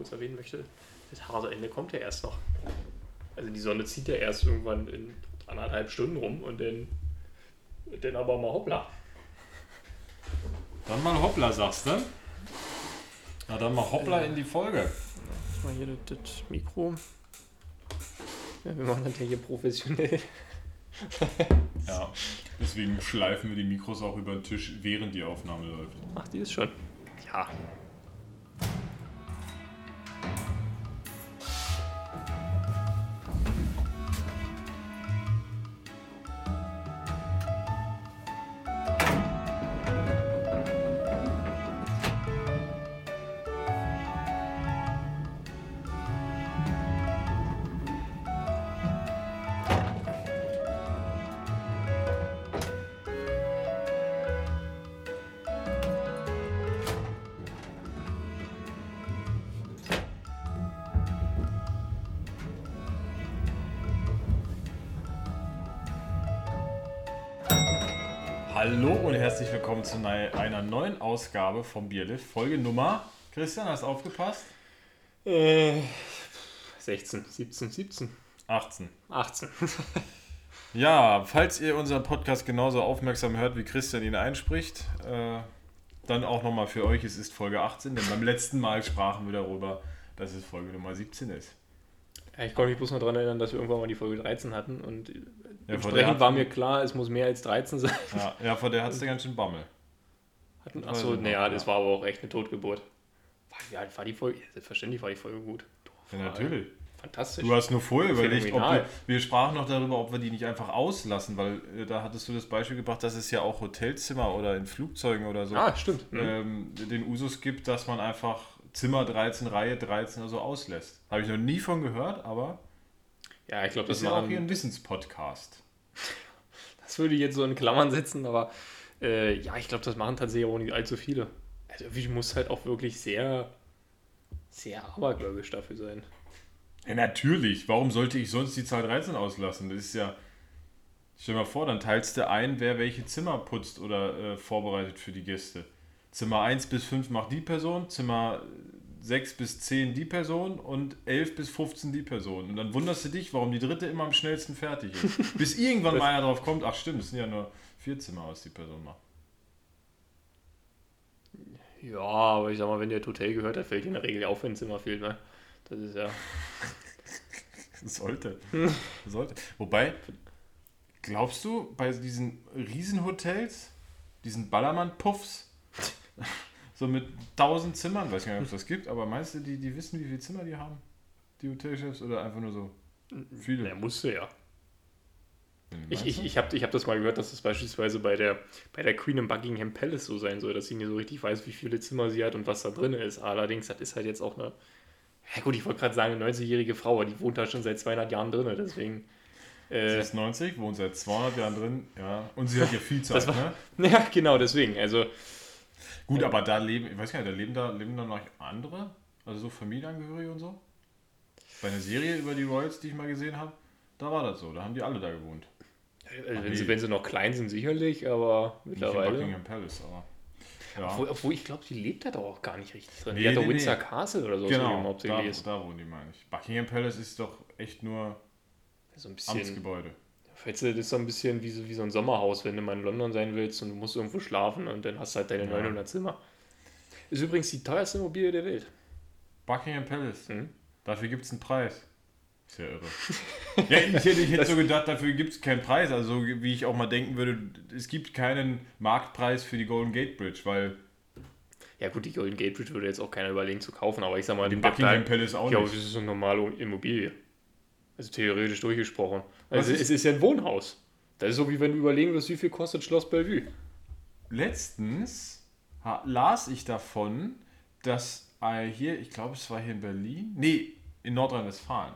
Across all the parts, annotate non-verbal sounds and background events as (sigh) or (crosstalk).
kurz erwähnen möchte, das harte Ende kommt ja erst noch. Also die Sonne zieht ja erst irgendwann in anderthalb Stunden rum und dann, dann aber mal hoppla. Dann mal hoppla, sagst du? Na dann mal hoppla in die Folge. Ich mal hier das, das Mikro. Ja, wir machen das ja hier professionell. Ja, deswegen schleifen wir die Mikros auch über den Tisch, während die Aufnahme läuft. Ach, die ist schon. Ja. Willkommen zu einer neuen Ausgabe vom Bierlift. Folge Nummer. Christian, hast du aufgepasst? Äh, 16, 17, 17, 18. 18. Ja, falls ihr unseren Podcast genauso aufmerksam hört, wie Christian ihn einspricht, äh, dann auch nochmal für euch, es ist Folge 18, denn beim letzten Mal sprachen wir darüber, dass es Folge Nummer 17 ist. Ich konnte mich bloß noch daran erinnern, dass wir irgendwann mal die Folge 13 hatten und Ja, entsprechend war mir klar, es muss mehr als 13 sein. Ja, ja vor der hat es ganz schön Bammel. Hatten, achso, naja, das war aber auch echt eine Totgeburt. War, ja, war die Folge, selbstverständlich war die Folge gut. Doch, Ja, natürlich. Fantastisch. Du hast nur vorher überlegt, ob wir, wir sprachen noch darüber, ob wir die nicht einfach auslassen, weil äh, da hattest du das Beispiel gebracht, dass es ja auch Hotelzimmer oder in Flugzeugen oder so ah, stimmt. Mhm. ähm, den Usus gibt, dass man einfach Zimmer 13, Reihe 13 oder so auslässt. Habe ich noch nie von gehört, aber ja, ich glaube, das ist ja auch hier ein Wissenspodcast. das würde ich jetzt so in Klammern setzen, aber äh, ja, ich glaube, das machen tatsächlich auch nicht allzu viele. Also irgendwie muss halt auch wirklich sehr, sehr abergläubisch dafür sein. Ja, natürlich. Warum sollte ich sonst die Zahl 13 auslassen? Das ist ja. Stell dir mal vor, dann teilst du ein, wer welche Zimmer putzt oder äh, vorbereitet für die Gäste. Zimmer 1 bis 5 macht die Person, Zimmer 6 bis 10 die Person und 11 bis 15 die Person. Und dann wunderst du dich, warum die dritte immer am schnellsten fertig ist. (laughs) bis irgendwann mal einer drauf kommt, ach stimmt, es sind ja nur vier Zimmer, was die Person macht. Ja, aber ich sag mal, wenn dir Hotel gehört, da fällt dir in der Regel auf, wenn ein Zimmer fehlt. Ne? Das ist ja. (laughs) Sollte. Sollte. Wobei, glaubst du, bei diesen Riesenhotels, diesen Ballermann-Puffs, (laughs) so mit 1000 Zimmern, weiß gar nicht, ob es das gibt, aber meinst du, die, die wissen, wie viele Zimmer die haben? Die Hotelchefs oder einfach nur so viele? Der musste ja. Ich, ich, ich habe ich hab das mal gehört, dass das beispielsweise bei der, bei der Queen im Buckingham Palace so sein soll, dass sie nicht so richtig weiß, wie viele Zimmer sie hat und was da drin ist. Allerdings, das ist halt jetzt auch eine. Ja, gut, ich wollte gerade sagen, eine 90-jährige Frau, aber die wohnt da schon seit 200 Jahren drin, deswegen. Sie Äh, ist 90, wohnt seit 200 Jahren drin, ja. Und sie hat ja viel (laughs) Zeit, war- ne? (laughs) ja, genau, deswegen. Also, Gut, aber da leben, ich weiß gar nicht, da leben da, leben da noch andere? Also so Familienangehörige und so? Bei einer Serie über die Royals, die ich mal gesehen habe, da war das so, da haben die alle da gewohnt. äh, wenn, sie, wenn sie noch klein sind, sicherlich, aber Nicht in mittlerweile. Buckingham Palace, aber. Ja. Obwohl, obwohl ich glaube, die lebt da doch auch gar nicht richtig drin. Nee, die hat doch nee, Windsor nee. Castle oder so, genau, da, ist. da wohnen die, meine ich. Buckingham Palace ist doch echt nur So ein bisschen. Amtsgebäude. Weißt du, das ist so ein bisschen wie so, wie so ein Sommerhaus, wenn du mal in London sein willst und du musst irgendwo schlafen und dann hast du halt deine Ja. 900 Zimmer. Ist übrigens die teuerste Immobilie der Welt. Buckingham Palace, Mhm. dafür gibt es einen Preis. Ist ja irre. (laughs) ja, ich hätte, ich hätte so gedacht, dafür gibt es keinen Preis. Also, wie ich auch mal denken würde, es gibt keinen Marktpreis für die Golden Gate Bridge, weil Ja gut, die Golden Gate Bridge würde jetzt auch keiner überlegen zu kaufen, aber ich sag mal, die Buckingham Palace auch ja, nicht. das ist so eine normale Immobilie. Also theoretisch durchgesprochen. Also ist- es ist ja ein Wohnhaus. Das ist so, wie wenn du überlegen wirst, wie viel kostet Schloss Bellevue. Letztens las ich davon, dass hier, ich glaube, es war hier in Berlin, nee, in Nordrhein-Westfalen,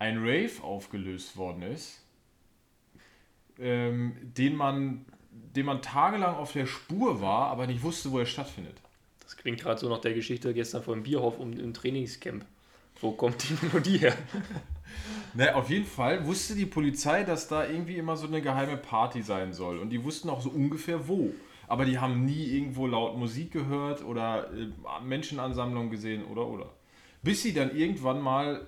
ein Rave aufgelöst worden ist, ähm, den, man, den man tagelang auf der Spur war, aber nicht wusste, wo er stattfindet. Das klingt gerade so nach der Geschichte gestern vom Bierhof um, im Trainingscamp. Wo kommt die Melodie her? (laughs) Ne, auf jeden Fall wusste die Polizei, dass da irgendwie immer so eine geheime Party sein soll. Und die wussten auch so ungefähr wo. Aber die haben nie irgendwo laut Musik gehört oder äh, Menschenansammlungen gesehen oder oder. Bis sie dann irgendwann mal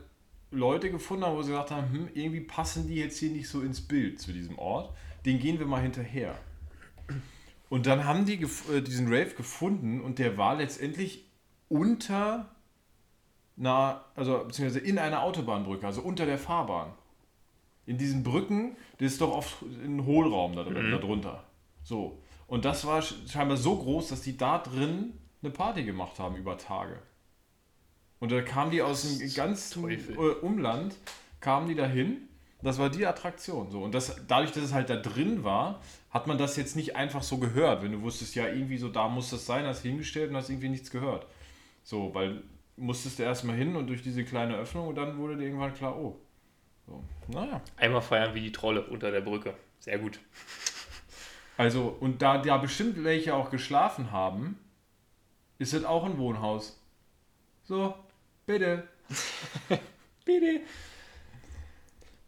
Leute gefunden haben, wo sie gesagt haben, hm, irgendwie passen die jetzt hier nicht so ins Bild zu diesem Ort. Den gehen wir mal hinterher. Und dann haben die äh, diesen Rave gefunden und der war letztendlich unter einer, also beziehungsweise in einer Autobahnbrücke, also unter der Fahrbahn. In diesen Brücken, das ist doch oft ein Hohlraum da, drin, mhm. darunter. So. Und das war scheinbar so groß, dass die da drin eine Party gemacht haben über Tage. Und da kamen die aus dem ganzen Teufel. Äh, Umland, kamen die dahin. Das war die Attraktion. So. Und das, dadurch, dass es halt da drin war, hat man das jetzt nicht einfach so gehört. Wenn du wusstest, ja, irgendwie so, da muss das sein, hast hingestellt und hast irgendwie nichts gehört. So, weil musstest du erstmal hin und durch diese kleine Öffnung und dann wurde dir irgendwann klar, oh. So, naja. Einmal feiern wie die Trolle unter der Brücke. Sehr gut. Also, und da, da bestimmt welche auch geschlafen haben, ist das auch ein Wohnhaus. So, bitte. (laughs) bitte.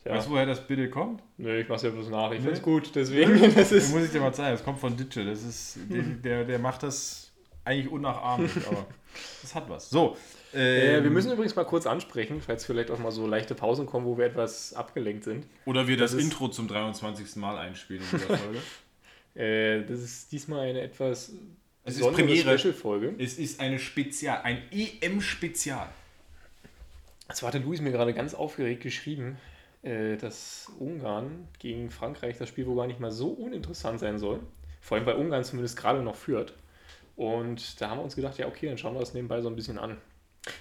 Ja. Weißt du, woher das bitte kommt? Nö, ich mach's ja bloß nach. Ich nee. find's gut, deswegen. Das, ist das muss ich dir mal zeigen. Das kommt von Ditsche. Das ist, der, der macht das eigentlich unnachahmlich, aber (laughs) das hat was. So. Ähm, äh, wir müssen übrigens mal kurz ansprechen, falls vielleicht auch mal so leichte Pausen kommen, wo wir etwas abgelenkt sind. Oder wir das, das Intro zum 23. Mal einspielen in dieser (laughs) Folge. äh, das ist diesmal eine etwas es ist Premiere. Special-Folge. Es ist eine Spezial, ein EM-Spezial. Das hatte Luis mir gerade ganz aufgeregt geschrieben, äh, dass Ungarn gegen Frankreich das Spiel wohl gar nicht mal so uninteressant sein soll. Vor allem, weil Ungarn zumindest gerade noch führt. Und da haben wir uns gedacht, ja, okay, dann schauen wir das nebenbei so ein bisschen an.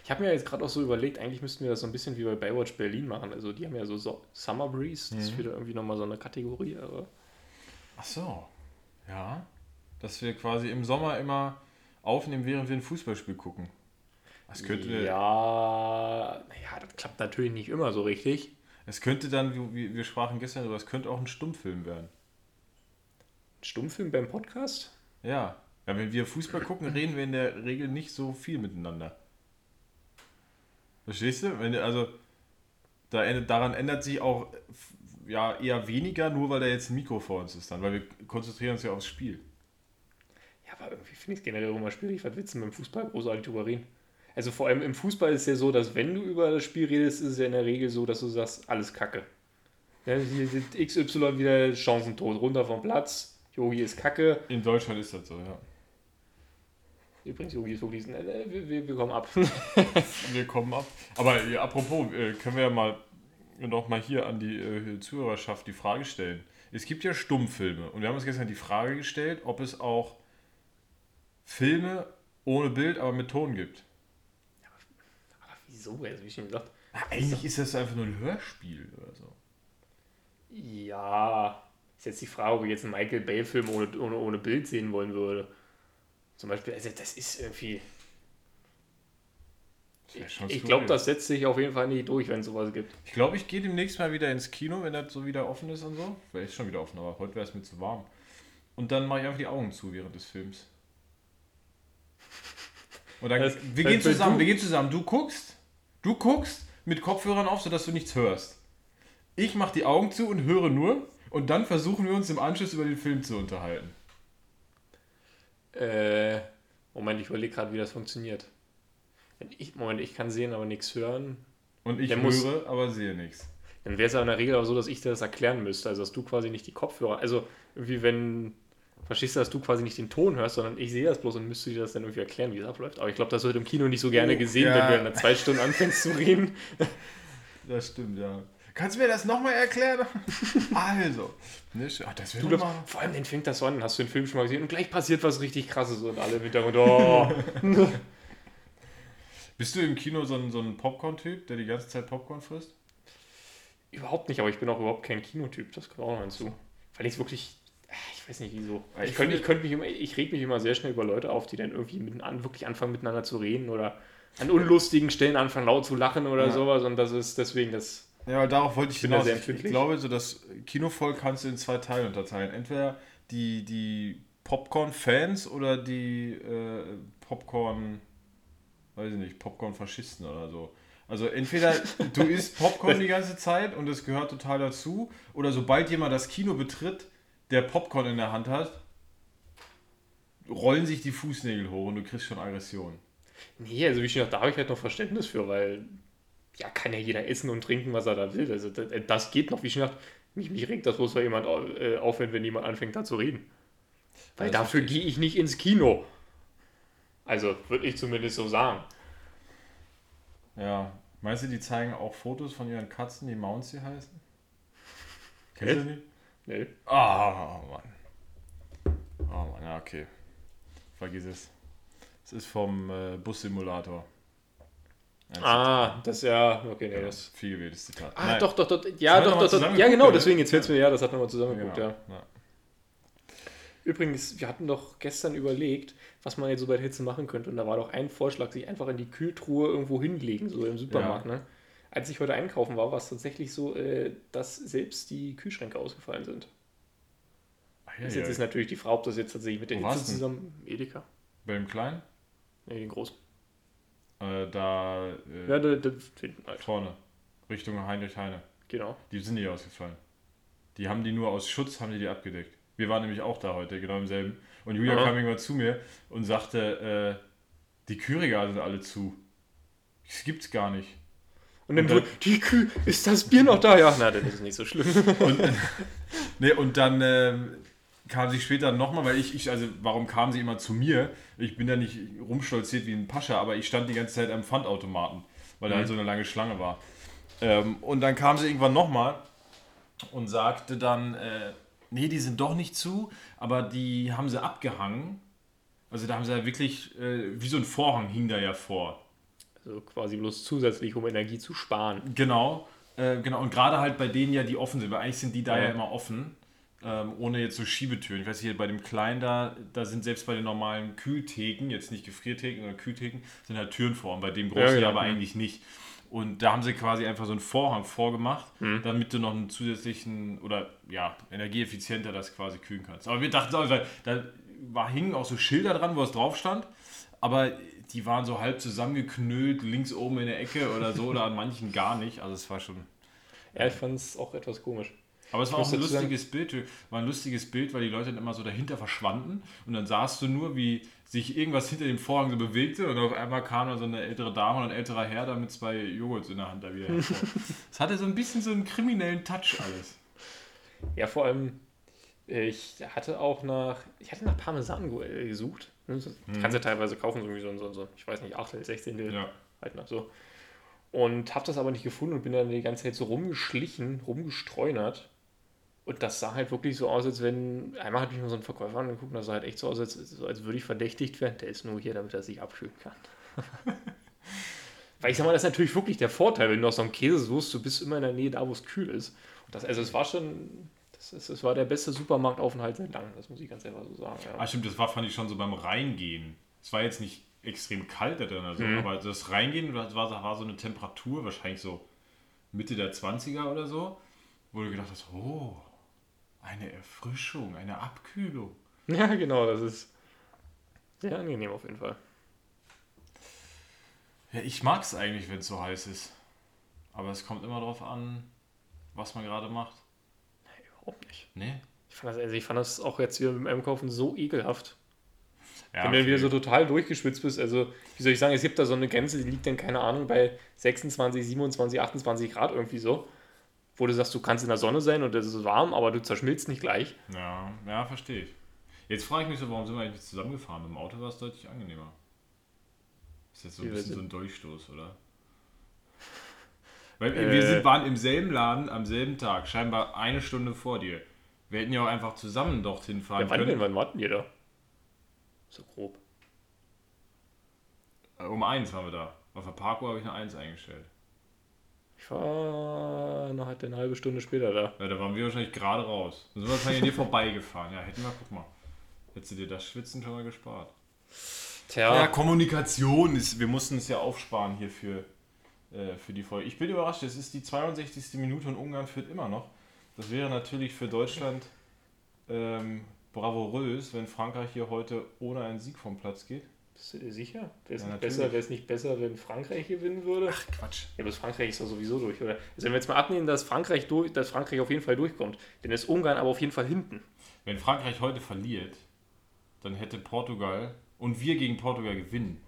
Ich habe mir jetzt gerade auch so überlegt, eigentlich müssten wir das so ein bisschen wie bei Baywatch Berlin machen. Also die haben ja so, Summer Breeze, das mhm. ist wieder irgendwie nochmal so eine Kategorie. Aber Ach so, ja. Dass wir quasi im Sommer immer aufnehmen, während wir ein Fußballspiel gucken. Das könnte. Ja, naja, das klappt natürlich nicht immer so richtig. Es könnte dann, wie wir sprachen gestern darüber, es könnte auch ein Stummfilm werden. Ein Stummfilm beim Podcast? Ja. Ja, wenn wir Fußball gucken, reden wir in der Regel nicht so viel miteinander. Verstehst du? Wenn, also, da, daran ändert sich auch ja, eher weniger, nur weil da jetzt ein Mikro vor uns ist dann, weil wir konzentrieren uns ja aufs Spiel. Ja, aber irgendwie finde ich es generell immer schwierig, was Witzen beim Fußball großartig drüber reden. Also vor allem im Fußball ist es ja so, dass wenn du über das Spiel redest, ist es ja in der Regel so, dass du sagst, alles Kacke. Ja, hier sind XY wieder Chancentot, runter vom Platz, Yogi ist Kacke. In Deutschland ist das so, ja. Übrigens, Yogi ist wirklich, äh, wir, wir, wir, kommen ab. (laughs) wir kommen ab. Aber ja, apropos, äh, können wir ja mal noch mal hier an die äh, Zuhörerschaft die Frage stellen. Es gibt ja Stummfilme und wir haben uns gestern die Frage gestellt, ob es auch Filme ohne Bild, aber mit Ton gibt. Aber, aber wieso? Also, wie schon gesagt. Na, eigentlich ist das einfach nur ein Hörspiel oder so. Ja, ist jetzt die Frage, ob ich jetzt einen Michael Bay-Film ohne, ohne, ohne Bild sehen wollen würde. Zum Beispiel, also das ist irgendwie. Ich, ich glaube, das setzt sich auf jeden Fall nicht durch, wenn es sowas gibt. Ich glaube, ich gehe demnächst mal wieder ins Kino, wenn das so wieder offen ist und so. Vielleicht ist schon wieder offen, aber heute wäre es mir zu warm. Und dann mache ich einfach die Augen zu während des Films. Und dann, das, wir gehen zusammen, du, wir gehen zusammen. Du guckst, du guckst mit Kopfhörern auf, sodass du nichts hörst. Ich mache die Augen zu und höre nur. Und dann versuchen wir uns im Anschluss über den Film zu unterhalten. Äh, Moment, ich überlege gerade, wie das funktioniert. Ich, Moment, ich kann sehen, aber nichts hören. Und ich höre, muss, aber sehe nichts. Dann wäre es ja in der Regel auch so, dass ich dir das erklären müsste. Also, dass du quasi nicht die Kopfhörer. Also, irgendwie, wenn. Verstehst du, dass du quasi nicht den Ton hörst, sondern ich sehe das bloß und müsste dir das dann irgendwie erklären, wie es abläuft. Aber ich glaube, das wird im Kino nicht so gerne oh, gesehen, ja. wenn du in zwei Stunden anfängst zu reden. Das stimmt, ja. Kannst du mir das nochmal erklären? (laughs) also. Ne, ach, das du, mal... Vor allem den fängt das an, hast du den Film schon mal gesehen und gleich passiert was richtig krasses und alle im Hintergrund. Oh. (laughs) Bist du im Kino so ein, so ein Popcorn-Typ, der die ganze Zeit Popcorn frisst? Überhaupt nicht, aber ich bin auch überhaupt kein Kinotyp, das kommt auch noch hinzu. Weil ich es wirklich, ah, ich weiß nicht wieso. Ich, ich könnte, ich könnte mich immer, ich reg mich immer sehr schnell über Leute auf, die dann irgendwie mit, an, wirklich anfangen miteinander zu reden oder an unlustigen Stellen anfangen laut zu lachen oder ja. sowas und das ist deswegen das ja, darauf wollte ich hinaus. Ich, ich glaube, so das Kinovolk kannst du in zwei Teile unterteilen. Entweder die, die Popcorn-Fans oder die äh, Popcorn, weiß ich nicht, Popcorn-Faschisten oder so. Also entweder (laughs) du isst Popcorn die ganze Zeit und es gehört total dazu, oder sobald jemand das Kino betritt, der Popcorn in der Hand hat, rollen sich die Fußnägel hoch und du kriegst schon Aggression. Nee, also wie schon gesagt, da habe ich halt noch Verständnis für, weil ja, kann ja jeder essen und trinken, was er da will. Also das, das geht noch, wie schon gesagt, mich, mich regt das bloß, weil jemand äh, aufhört, wenn jemand anfängt da zu reden. Weil das dafür gehe ich nicht ins Kino. Also, würde ich zumindest so sagen. Ja. Meinst du, die zeigen auch Fotos von ihren Katzen, die Mouncy heißen? Kennst du die? Nee. Ah, Mann. Oh Mann, ja, okay. Vergiss es. Es ist vom äh, Bussimulator. Ah, das ja, okay, nee, das. Viel gewähltes Zitat. Ah, Nein. doch, doch, doch, ja, doch, doch, doch. Ja, genau, deswegen, jetzt fällt es Ja. mir, ja, das hat nochmal zusammengeguckt, Genau. ja. Ja. Übrigens, wir hatten doch gestern überlegt, was man jetzt so bei der Hitze machen könnte. Und da war doch ein Vorschlag, sich einfach in die Kühltruhe irgendwo hinlegen, so im Supermarkt. Ne? Als ich heute einkaufen war, war es tatsächlich so, äh, dass selbst die Kühlschränke ausgefallen sind. Ah, Das ja, jetzt ja. ist natürlich die Frage, ob das jetzt tatsächlich mit der Wo Hitze zusammen. Edeka. Bei dem Kleinen? Nee, den großen. Äh, da äh, Ja, der hinten halt. vorne. Richtung Heinrich Heine. Genau. Die sind nicht ausgefallen. Die haben die nur aus Schutz, haben die die abgedeckt. Wir waren nämlich auch da heute, genau im selben. Und Julia Aha. kam irgendwann zu mir und sagte, äh, die Kühlregale sind alle zu. Das gibt's gar nicht. Und dann, Und dann- die Kühl, ist das Bier noch da? Ja, na, dann ist nicht so schlimm. Und, (laughs) nee, und dann ähm, kam sie später nochmal, weil ich, ich, also warum kam sie immer zu mir? Ich bin da nicht rumstolziert wie ein Pascha, aber ich stand die ganze Zeit am Pfandautomaten, weil da halt so eine lange Schlange war. Ähm, und dann kam sie irgendwann nochmal und sagte dann, äh, nee, die sind doch nicht zu, aber die haben sie abgehangen. Also da haben sie ja wirklich, äh, wie so ein Vorhang hing da ja vor. Also quasi bloß zusätzlich, um Energie zu sparen. Genau, äh, genau. Und gerade halt bei denen ja, die offen sind, weil eigentlich sind die da ja, Ja. immer offen, ähm, ohne jetzt so Schiebetüren. Ich weiß hier bei dem Kleinen da, da sind selbst bei den normalen Kühltheken, jetzt nicht Gefriertheken, sondern Kühltheken, sind halt Türen vor. Und bei dem großen Ja, genau. aber eigentlich nicht. Und da haben sie quasi einfach so einen Vorhang vorgemacht, Mhm. damit du noch einen zusätzlichen oder ja, energieeffizienter das quasi kühlen kannst. Aber wir dachten auch, weil da war, hingen auch so Schilder dran, wo es drauf stand, aber die waren so halb zusammengeknüllt, links oben in der Ecke oder so, oder an manchen gar nicht. Also es war schon. Ja, ich fand es auch etwas komisch. Aber es war auch ein dazu sagen- lustiges Bild. War ein lustiges Bild, weil die Leute dann immer so dahinter verschwanden und dann sahst du nur, wie sich irgendwas hinter dem Vorhang so bewegte und auf einmal kam dann so eine ältere Dame und ein älterer Herr da mit zwei Joghurts in der Hand da wieder hervor. (laughs) Es hatte so ein bisschen so einen kriminellen Touch alles. Ja, vor allem, ich hatte auch nach, ich hatte nach Parmesan äh, gesucht. Das kannst ja teilweise kaufen, so irgendwie so, so, so ich weiß nicht, 8, 16, Mhm. Ja. halt nach so. Und habe das aber nicht gefunden und bin dann die ganze Zeit so rumgeschlichen, rumgestreunert. Und das sah halt wirklich so aus, als wenn, einmal hat mich mal so ein Verkäufer angeguckt das sah halt echt so aus, als, als würde ich verdächtigt werden. Der ist nur hier, damit er sich abkühlen kann. (laughs) Weil ich sag mal, das ist natürlich wirklich der Vorteil, wenn du aus so einem Käse suchst, du bist immer in der Nähe da, wo es kühl ist. Und das, also es war schon, das, ist, das war der beste Supermarktaufenthalt seit langem, das muss ich ganz einfach so sagen. Ja. Ah, stimmt, das war, fand ich schon so beim Reingehen. Es war jetzt nicht extrem kalt da drin, also, Mhm. aber das Reingehen das war, war so eine Temperatur, wahrscheinlich so Mitte der 20er oder so, wo du gedacht hast, oh, eine Erfrischung, eine Abkühlung. (laughs) Ja, genau, das ist sehr angenehm auf jeden Fall. Ja, ich mag es eigentlich, wenn es so heiß ist. Aber es kommt immer darauf an, was man gerade macht. Überhaupt nicht. Nee? Ich fand das, also ich fand das auch jetzt wieder beim Einkaufen so ekelhaft. Ja, Wenn du dann wieder okay. so total durchgeschwitzt bist, also wie soll ich sagen, es gibt da so eine Grenze, die liegt dann, keine Ahnung, bei 26, 27, 28 Grad irgendwie so. Wo du sagst, du kannst in der Sonne sein und es ist warm, aber du zerschmilzt nicht gleich. Ja, ja, verstehe ich. Jetzt frage ich mich so, warum sind wir eigentlich nicht zusammengefahren? Im Auto war es deutlich angenehmer. Ist jetzt so ein Wie bisschen so ein Durchstoß, oder? (laughs) Weil Äh. wir sind, waren im selben Laden am selben Tag, scheinbar eine Stunde vor dir. Wir hätten ja auch einfach zusammen dorthin fahren Ja, wann denn? können. Wann warten wir da? So grob. Äh, Um eins waren wir da. Auf der Parkour habe ich eine Eins eingestellt. Ich war noch halt eine halbe Stunde später da. Ja, da waren wir wahrscheinlich gerade raus. Dann sind wir wahrscheinlich an dir (laughs) vorbeigefahren. Ja, hätten wir, guck mal. Hättest du dir das Schwitzen schon mal gespart. Tja, Ja, Kommunikation ist, wir mussten es ja aufsparen hier für, äh, für die Folge. Ich bin überrascht, es ist die 62. Minute und Ungarn führt immer noch. Das wäre natürlich für Deutschland ähm, bravourös, wenn Frankreich hier heute ohne einen Sieg vom Platz geht. Bist du dir sicher? Wäre es Ja, nicht, besser, nicht besser, wenn Frankreich gewinnen würde? Ach, Quatsch. Ja, aber Frankreich ist ja sowieso durch, oder? Also wenn wir jetzt mal abnehmen, dass Frankreich, durch, dass Frankreich auf jeden Fall durchkommt, dann ist Ungarn aber auf jeden Fall hinten. Wenn Frankreich heute verliert, dann hätte Portugal und wir gegen Portugal gewinnen,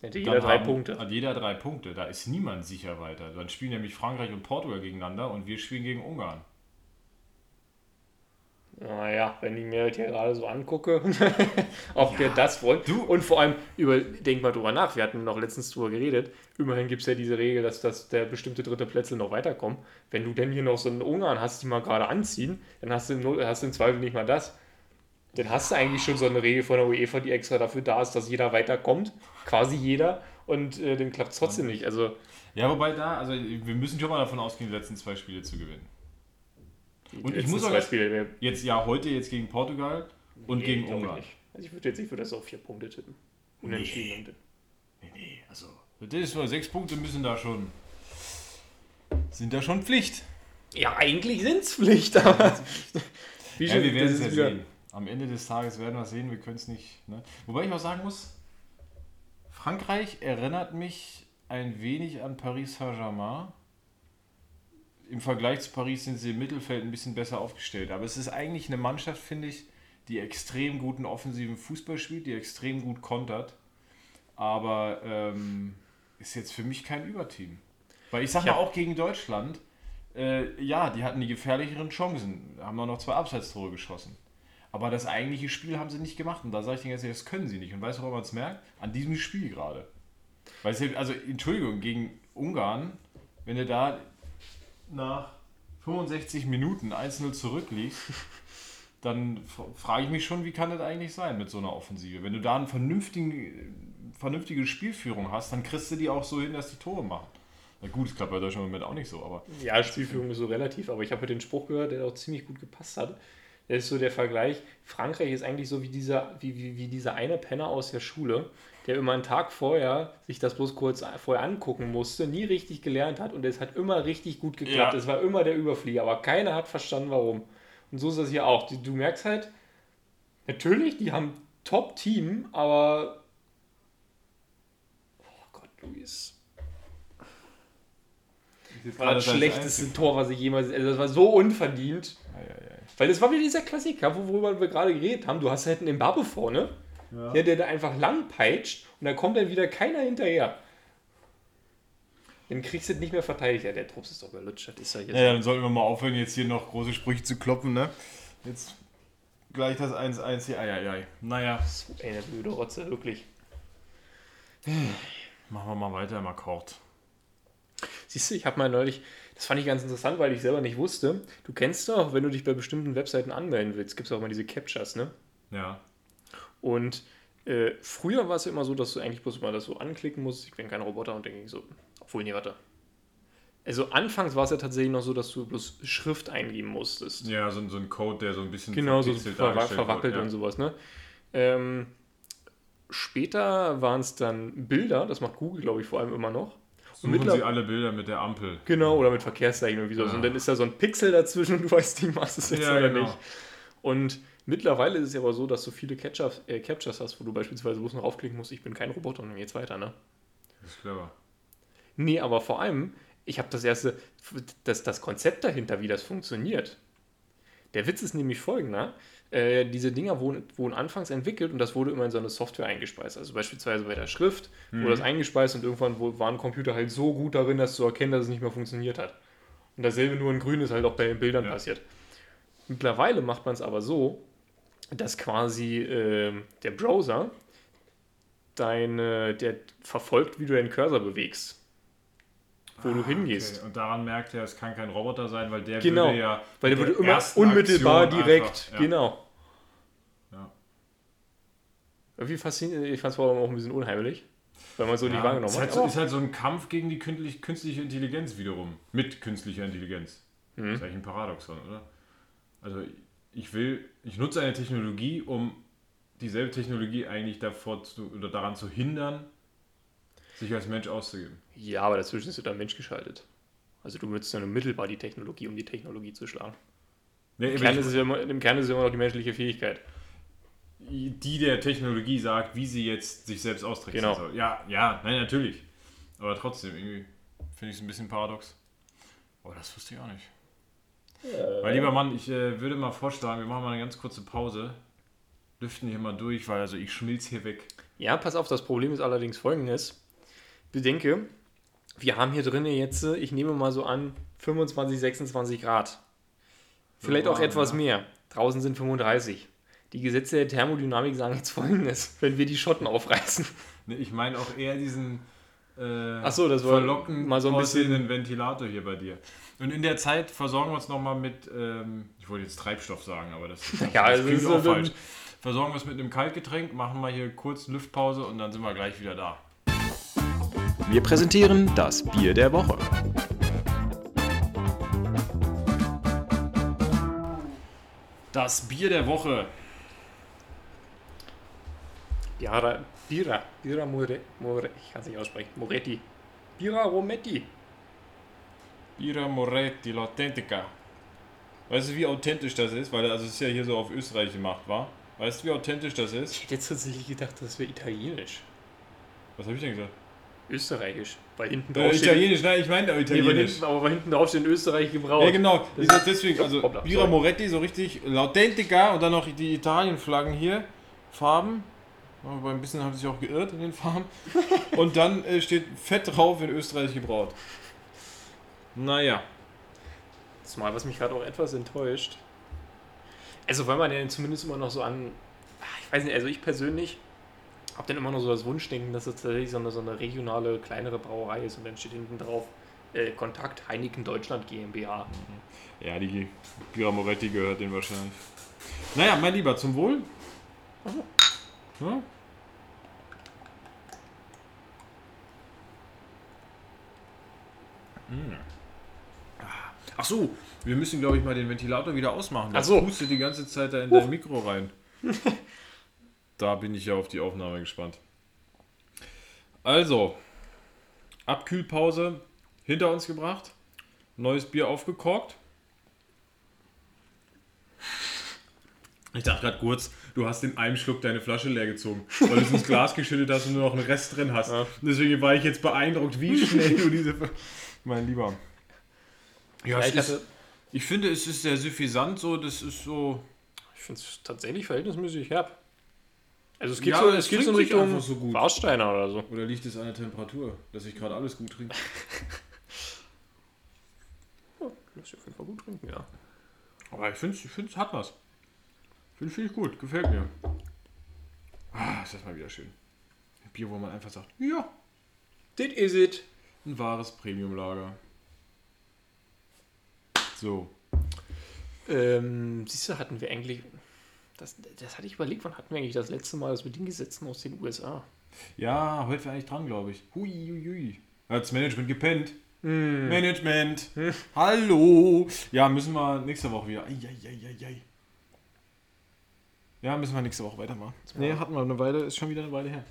Hätte jeder drei haben, Punkte. Hat jeder drei Punkte. Da ist niemand sicher weiter. Dann spielen nämlich Frankreich und Portugal gegeneinander und wir spielen gegen Ungarn. Naja, wenn ich mir das hier gerade so angucke, (laughs) ob wir das wollen. du- Und vor allem, über, denk mal drüber nach, wir hatten noch letztens drüber geredet. Immerhin gibt es ja diese Regel, dass, dass der bestimmte dritte Plätze noch weiterkommen. Wenn du denn hier noch so einen Ungarn hast, die mal gerade anziehen, dann hast du, hast du im Zweifel nicht mal das. Dann hast du eigentlich schon so eine Regel von der UEFA, die extra dafür da ist, dass jeder weiterkommt. Quasi jeder. Und äh, dann klappt es trotzdem nicht. Also, Ja, wobei da, also wir müssen schon mal davon ausgehen, die letzten zwei Spiele zu gewinnen. Und ich muss auch Spiele, wer- Jetzt ja heute jetzt gegen Portugal und Nee, gegen Ungarn. nicht. Also ich würde jetzt, ich würde das auf vier Punkte tippen. Unentschieden. und- Nee, nee, also. Das ist nur sechs Punkte müssen da schon. Sind da schon Pflicht. Ja, eigentlich sind es Pflicht, aber. (laughs) Wie Ja, wir werden es ja sehen. Am Ende des Tages werden wir es sehen, wir können es nicht. Ne? Wobei ich auch sagen muss, Frankreich erinnert mich ein wenig an Paris Saint-Germain. Im Vergleich zu Paris sind sie im Mittelfeld ein bisschen besser aufgestellt. Aber es ist eigentlich eine Mannschaft, finde ich, die extrem guten offensiven Fußball spielt, die extrem gut kontert. Aber ähm, ist jetzt für mich kein Überteam. Weil ich sag Ja. mal auch gegen Deutschland, äh, ja, die hatten die gefährlicheren Chancen, haben auch noch zwei Abseitstore geschossen. Aber das eigentliche Spiel haben sie nicht gemacht. Und da sage ich denen jetzt, das können sie nicht. Und weißt du, woran man es merkt? An diesem Spiel gerade. Weil es also, Entschuldigung, gegen Ungarn, wenn du da nach 65 Minuten 1-0 zurückliegst, (laughs) dann frage ich mich schon, wie kann das eigentlich sein mit so einer Offensive? Wenn du da eine vernünftige Spielführung hast, dann kriegst du die auch so hin, dass die Tore machen. Na gut, es klappt bei Deutschland im Moment auch nicht so, aber Ja, Spielführung ist so relativ, aber ich habe heute den Spruch gehört, der auch ziemlich gut gepasst hat. Das ist so der Vergleich. Frankreich ist eigentlich so wie dieser, wie, wie, wie dieser eine Penner aus der Schule, der immer einen Tag vorher sich das bloß kurz vorher angucken musste, nie richtig gelernt hat und es hat immer richtig gut geklappt. Ja. Es war immer der Überflieger, aber keiner hat verstanden, warum. Und so ist das hier auch. Du, du merkst halt, natürlich, die haben Top-Team, aber. Oh Gott, Luis. Das war das schlechteste Tor, was ich jemals. Also das war so unverdient. Weil das war wieder dieser Klassiker, worüber wir gerade geredet haben. Du hast halt einen Mbappe vorne, Ja. der, der da einfach lang peitscht und da kommt dann wieder keiner hinterher. Dann kriegst du es nicht mehr verteidigt. Ja, der Trups ist doch gelutscht. Das ist ja jetzt. Ja, dann sollten wir mal aufhören, jetzt hier noch große Sprüche zu kloppen, ne? Jetzt gleich das 1-1 hier. Eieiei. Naja, So eine blöde Rotze, wirklich. machen wir mal weiter, mal Kort. Siehst du, ich habe mal neulich, das fand ich ganz interessant, weil ich selber nicht wusste. Du kennst doch, wenn du dich bei bestimmten Webseiten anmelden willst, gibt es auch mal diese Captchas, ne? Ja. Und äh, früher war es ja immer so, dass du eigentlich bloß mal das so anklicken musst. Ich bin kein Roboter und denke ich so, obwohl nie warte. Also anfangs war es ja tatsächlich noch so, dass du bloß Schrift eingeben musstest. Ja, so, so ein Code, der so ein bisschen Genau, so ver verwackelt wird, und sowas, ne? Ähm, später waren es dann Bilder, das macht Google, glaube ich, vor allem immer noch. Und Suchen Sie alle Bilder mit der Ampel. Genau, oder mit Verkehrszeichen oder wie sowas. Ja. Und dann ist da so ein Pixel dazwischen und (laughs) du weißt nicht, was es jetzt Ja, oder genau. nicht. Und mittlerweile ist es ja aber so, dass du viele Captures, äh, Captures hast, wo du beispielsweise bloß noch aufklicken musst, ich bin kein Roboter und dann geht's weiter, ne? Das ist clever. Nee, aber vor allem, ich habe das erste, das, das Konzept dahinter, wie das funktioniert. Der Witz ist nämlich folgender. Äh, diese Dinger wurden, wurden anfangs entwickelt und das wurde immer in so eine Software eingespeist. Also beispielsweise bei der Schrift wurde das eingespeist und irgendwann wo- war ein Computer halt so gut darin, das zu erkennen, dass es nicht mehr funktioniert hat. Und dasselbe nur in grün ist halt auch bei den Bildern Ja. passiert. Mittlerweile macht man es aber so, dass quasi ähm, der Browser deine, der verfolgt, wie du deinen Cursor bewegst. Wo du hingehst. Ah, Okay. Und daran merkt er, es kann kein Roboter sein, weil der Genau, würde ja. Weil der würde immer unmittelbar Aktion direkt, einfach- ja. genau. Ja. Irgendwie faszinierend, ich fand es vor allem auch ein bisschen unheimlich, weil man so nicht Ja, wahrgenommen ist, hat. halt so, Aber- ist halt so ein Kampf gegen die künstliche, künstliche Intelligenz wiederum. Mit künstlicher Intelligenz. Mhm. Das ist eigentlich ein Paradoxon, oder? Also ich will, ich nutze eine Technologie, um dieselbe Technologie eigentlich davor zu, oder daran zu hindern, sich als Mensch auszugeben. Ja, aber dazwischen ist ja dann Mensch geschaltet. Also du nutzt dann unmittelbar die Technologie, um die Technologie zu schlagen. Nee, Im aber Kern, ich- ist es ja immer, Im Kern ist es ja immer noch die menschliche Fähigkeit. die der Technologie sagt, wie sie jetzt sich selbst austricksen Genau. soll. Ja, ja, nein, natürlich. Aber trotzdem, irgendwie finde ich es ein bisschen paradox. Oh, das wusste ich auch nicht. Mein lieber Mann, ich äh, würde mal vorschlagen, wir machen mal eine ganz kurze Pause. Lüften hier mal durch, weil also ich schmilz hier weg. Ja, pass auf, das Problem ist allerdings folgendes. Bedenke, wir haben hier drinnen jetzt, äh, ich nehme mal so an, 25, 26 Grad. Vielleicht Ja, auch etwas ja. mehr. Draußen sind 35. Die Gesetze der Thermodynamik sagen jetzt folgendes, wenn wir die Schotten aufreißen. Ne, ich meine auch eher diesen äh, Ach so, das war verlockend mal so ein bisschen- Ventilator hier bei dir. Und in der Zeit versorgen wir uns nochmal mit, ähm, ich wollte jetzt Treibstoff sagen, aber das, (laughs) das, Ja, das also klingt ist auch so- falsch. Versorgen wir es mit einem Kaltgetränk, machen mal hier kurz Lüftpause und dann sind wir gleich wieder da. Wir präsentieren das Bier der Woche. Das Bier der Woche. Bira, Bira, Bira More, More, ich kann es nicht aussprechen, Moretti. Bira Rometti. Bira Moretti l'Authentica. Weißt du, wie authentisch das ist? Weil also es ist ja hier so auf Österreich gemacht, war. Weißt du, wie authentisch das ist? Ich hätte jetzt tatsächlich gedacht, das wäre italienisch. Was habe ich denn gesagt? Österreichisch. Weil hinten Äh, drauf steht. Italienisch, nein, ich meine Nee, italienisch. hinten, aber hinten drauf steht in Österreich gebraut. Ja, genau. Das Das ist- ist deswegen, also Hoppla, Bira sorry. Moretti, so richtig L'Authentica und dann noch die Italienflaggen hier. Farben. Aber ein bisschen haben sie sich auch geirrt in den Farben. (laughs) Und dann äh, steht fett drauf in Österreich gebraut. Naja. Zumal, was mich gerade auch etwas enttäuscht. Also, weil man ja zumindest immer noch so an. ah, Ich weiß nicht, also ich persönlich habe dann immer noch so das Wunschdenken, dass es tatsächlich so eine, so eine regionale, kleinere Brauerei ist und dann steht hinten drauf äh, Kontakt Heineken Deutschland GmbH. Ja, die Bira Moretti gehört denen wahrscheinlich. Naja, mein Lieber, zum Wohl. Ja? Mm. Ach so, wir müssen, glaube ich, mal den Ventilator wieder ausmachen. Ach Das so. pustet die ganze Zeit da in dein Mikro rein. (laughs) da bin ich ja auf die Aufnahme gespannt. Also, Abkühlpause hinter uns gebracht. Neues Bier aufgekorkt. Ich dachte gerade kurz, du hast in einem Schluck deine Flasche leer gezogen, weil du es ins Glas geschüttet hast und nur noch einen Rest drin hast. Ja. Deswegen war ich jetzt beeindruckt, wie (laughs) schnell du diese. Mein Lieber. Ja, ich, ist, ich finde, es ist sehr suffisant, so, das ist so. ich finde es tatsächlich verhältnismäßig herb. Also es geht Ja, so, es geht so in Richtung so gut. Warsteiner oder so. Oder liegt es an der Temperatur, dass ich gerade alles gut trinke? (laughs) Lass ich auf jeden Fall gut trinken, ja. Aber ich finde, ich es hat was. Finde find ich gut, gefällt mir. Ah, ist das mal wieder schön. Ein Bier, wo man einfach sagt, ja, This is it. ein wahres Premiumlager. So. Ähm, siehst du, hatten wir eigentlich. Das, das hatte ich überlegt, wann hatten wir eigentlich das letzte Mal das mit den Gesetzen aus den USA? Ja, heute wäre eigentlich dran, glaube ich. Hui, hui, hui. Hat das Management gepennt. Hm. Management. Hallo. Ja, müssen wir nächste Woche wieder. Ei. Ja, müssen wir nächste Woche weitermachen. Nee, hatten wir eine Weile, ist schon wieder eine Weile her.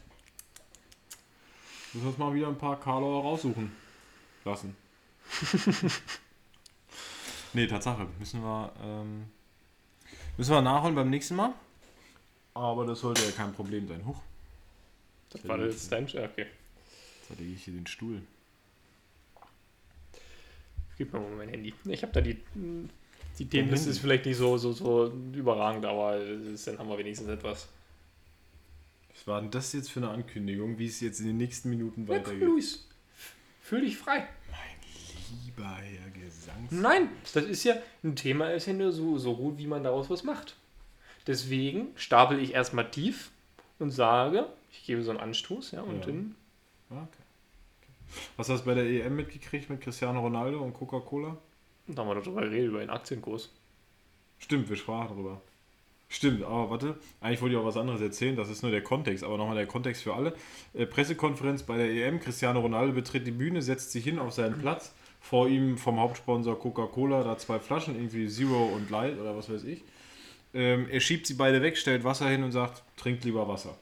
Müssen wir uns mal wieder ein paar Karlauer raussuchen lassen. (laughs) nee, Tatsache. Müssen wir, ähm, müssen wir nachholen beim nächsten Mal. Aber das sollte ja kein Problem sein. Huch, Das war jetzt dein ja, okay. jetzt lege ich hier den Stuhl. Gib mir mal mein Handy. Ich habe da die. Die Themenliste Handy. ist vielleicht nicht so, so, so überragend, aber dann haben wir wenigstens etwas. Was war denn das jetzt für eine Ankündigung, wie es jetzt in den nächsten Minuten Ja, komm, weitergeht? Luis. Fühl dich frei. Lieber Herr Gesangs. Nein, das ist ja ein Thema, ist ja nur so, so gut, wie man daraus was macht. Deswegen stapel ich erstmal tief und sage, ich gebe so einen Anstoß, ja, und Ja. dann Okay. Was hast du bei der EM mitgekriegt mit Cristiano Ronaldo und Coca-Cola? da haben wir doch drüber geredet, über den Aktienkurs. Stimmt, wir sprachen darüber. Stimmt, aber warte, eigentlich wollte ich auch was anderes erzählen, das ist nur der Kontext, aber nochmal der Kontext für alle. Äh, Pressekonferenz bei der EM, Cristiano Ronaldo betritt die Bühne, setzt sich hin auf seinen Platz, vor ihm vom Hauptsponsor Coca-Cola, da zwei Flaschen, irgendwie Zero und Light oder was weiß ich. Ähm, er schiebt sie beide weg, stellt Wasser hin und sagt, trinkt lieber Wasser.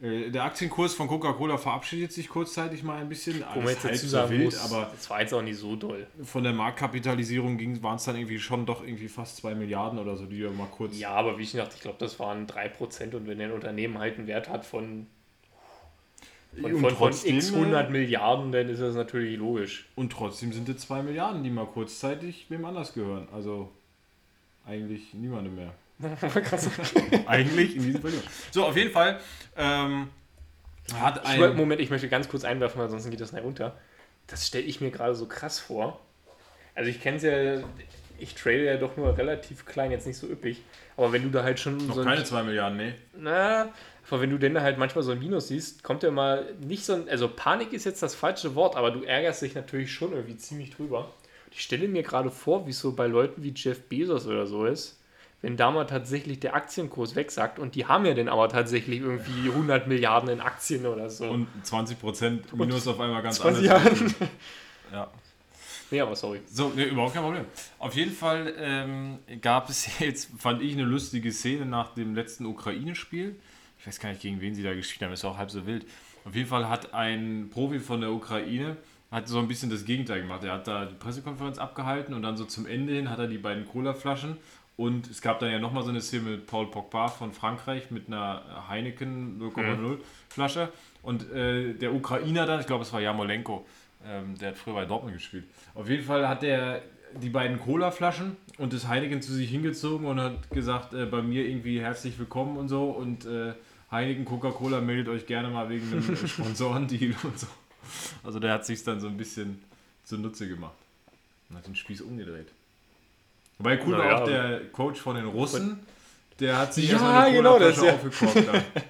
Äh, der Aktienkurs von Coca-Cola verabschiedet sich kurzzeitig mal ein bisschen. Alles jetzt halb so wild, muss, aber das war jetzt auch nicht so doll. von der Marktkapitalisierung waren es dann irgendwie schon doch irgendwie fast 2 Milliarden oder so, die wir mal kurz. Ja, aber wie ich dachte, ich glaube, das waren 3% und wenn ein Unternehmen halt einen Wert hat von, von, und, von, von trotzdem, x 100 Milliarden, dann ist das natürlich logisch. und trotzdem sind es 2 Milliarden, die mal kurzzeitig wem anders gehören. Also eigentlich niemandem mehr. (laughs) eigentlich in diesem Fall. So, auf jeden Fall. Ähm, Hat Ich, wollte- Moment, ich möchte ganz kurz einwerfen, weil sonst geht das nicht runter. Das stelle ich mir gerade so krass vor. Also ich kenne es ja, ich trade ja doch nur relativ klein, jetzt nicht so üppig. Aber wenn du da halt schon noch so ein, keine 2 Milliarden, nee. na, aber wenn du denn da halt manchmal so ein Minus siehst, kommt ja mal nicht so ein, also Panik ist jetzt das falsche Wort, aber du ärgerst dich natürlich schon irgendwie ziemlich drüber. Ich stelle mir gerade vor, wie es so bei Leuten wie Jeff Bezos oder so ist, wenn da mal tatsächlich der Aktienkurs wegsackt und die haben ja dann aber tatsächlich irgendwie 100 Milliarden in Aktien oder so. Und 20% Minus auf einmal ganz 20 anders. Ja. Nee, aber sorry. So, nee, überhaupt kein Problem. Auf jeden Fall ähm, gab es (laughs) jetzt, fand ich, eine lustige Szene nach dem letzten Ukraine-Spiel. Ich weiß gar nicht, gegen wen sie da gespielt haben, ist auch halb so wild. Auf jeden Fall hat ein Profi von der Ukraine hat so ein bisschen das Gegenteil gemacht. Er hat da die Pressekonferenz abgehalten und dann so zum Ende hin hat er die beiden Cola-Flaschen und es gab dann ja nochmal so eine Szene mit Paul Pogba von Frankreich mit einer Heineken 0,0 Flasche und äh, der Ukrainer dann, ich glaube es war Jamolenko, ähm, der hat früher bei Dortmund gespielt. Auf jeden Fall hat er die beiden Cola-Flaschen und das Heineken zu sich hingezogen und hat gesagt, äh, bei mir irgendwie herzlich willkommen und so und äh, Heineken, Coca-Cola meldet euch gerne mal wegen einem (laughs) Sponsorendeal und so. Also der hat sich dann so ein bisschen zunutze gemacht und hat den Spieß umgedreht. Wobei cool war Naja, auch der Coach von den Russen, der hat sich Ja, erstmal eine genau, das ist ja- aufgekorkt. (laughs) (laughs)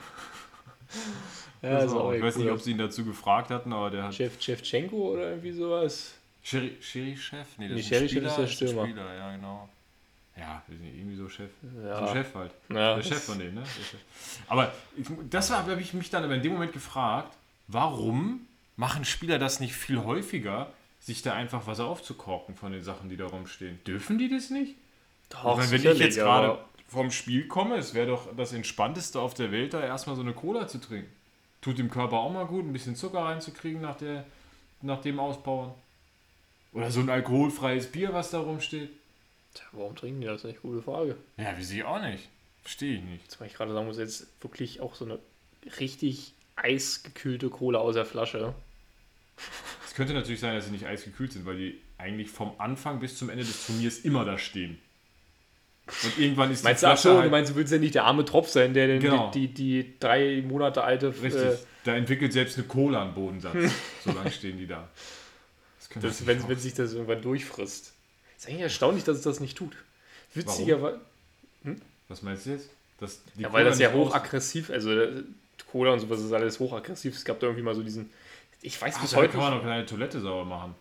Ja, Das ist auch. ich weiß nicht, ob sie ihn dazu gefragt hatten, aber der hat. Jeff Chevchenko oder irgendwie sowas. Schiri- Schiri-Chef? Nee, Nee, das Schiri-Chef ist der ein Stürmer. Spieler, ja, genau. Ja, irgendwie so Chef. Ja. So Chef halt. Ja, der Chef von denen, ne? Aber das habe ich mich dann aber in dem Moment gefragt, warum machen Spieler das nicht viel häufiger, sich da einfach was aufzukorken von den Sachen, die da rumstehen? Dürfen die das nicht? Doch, Weil wenn ich jetzt gerade vom Spiel komme, es wäre doch das Entspannteste auf der Welt, da erstmal so eine Cola zu trinken. Tut dem Körper auch mal gut, ein bisschen Zucker reinzukriegen nach, der, nach dem Auspowern. Oder so ein alkoholfreies Bier, was da rumsteht. Tja, warum trinken die das? Eine gute Frage. Ja, wie sie auch nicht. Verstehe ich nicht. Jetzt, weil ich gerade sagen muss, jetzt wirklich auch so eine richtig eisgekühlte Cola aus der Flasche. Es könnte natürlich sein, dass sie nicht eisgekühlt sind, weil die eigentlich vom Anfang bis zum Ende des Turniers immer da stehen. Und irgendwann ist Meinst die du, Flasche so, du halt, meinst, du willst ja nicht der arme Tropf sein, der Genau. die, die, die drei Monate alte. richtig, Äh, da entwickelt selbst eine Cola einen Bodensatz. (laughs) so lange stehen die da. Das könnte das, wenn, wenn sich das irgendwann durchfrisst. Ist eigentlich erstaunlich, dass es das nicht tut. Witzigerweise. Was meinst du jetzt? Ja, weil Cola das ja hochaggressiv, also äh, Cola und sowas ist alles hochaggressiv. Es gab da irgendwie mal so diesen. Ich weiß Ach, bis heute kann man doch keine Toilette sauber machen.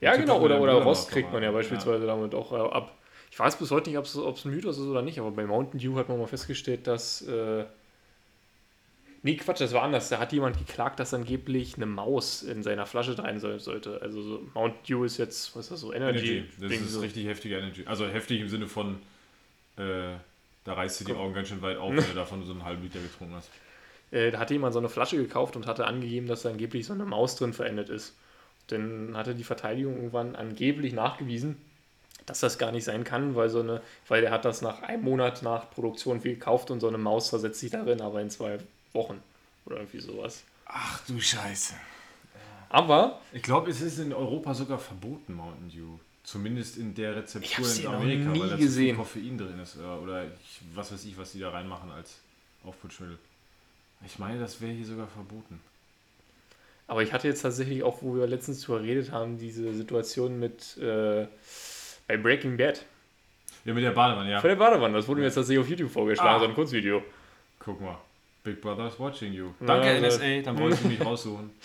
Ja, genau, oder, oder Rost kriegt man ja beispielsweise damit auch äh, ab. Ich weiß bis heute nicht, ob es ob es ein Mythos ist oder nicht, aber bei Mountain Dew hat man mal festgestellt, dass. Äh, nee, Quatsch, das war anders. Da hat jemand geklagt, dass angeblich eine Maus in seiner Flasche rein soll, sollte. Also so Mountain Dew ist jetzt, was ist das so, Energy. Energy. Das Ding ist so. richtig heftige Energy. Also heftig im Sinne von, äh, da reißt du die Augen ganz schön weit auf, (laughs) wenn du davon so einen halben Liter getrunken hast. Äh, da hatte jemand so eine Flasche gekauft und hatte angegeben, dass da angeblich so eine Maus drin verendet ist. Dann hatte die Verteidigung irgendwann angeblich nachgewiesen, dass das gar nicht sein kann, weil so eine, weil der hat das nach einem Monat nach Produktion viel gekauft und so eine Maus versetzt sich darin, aber in zwei Wochen oder irgendwie sowas. Ach du Scheiße. Aber Ich glaube, es ist in Europa sogar verboten, Mountain Dew. Zumindest in der Rezeptur in Amerika, nie weil da gesehen. Koffein drin ist. Oder ich, was weiß ich, was die da reinmachen als Aufputschmittel. Ich meine, das wäre hier sogar verboten. Aber ich hatte jetzt tatsächlich auch, wo wir letztens drüber geredet haben, diese Situation mit äh, bei Breaking Bad. Ja, mit der Badewanne, ja. Von der Badewanne, das wurde mir jetzt tatsächlich auf YouTube vorgeschlagen, Ah. so ein Kurzvideo. Guck mal. Big Brother's watching you. Ja, Danke, also- NSA, dann wolltest du mich raussuchen. (laughs)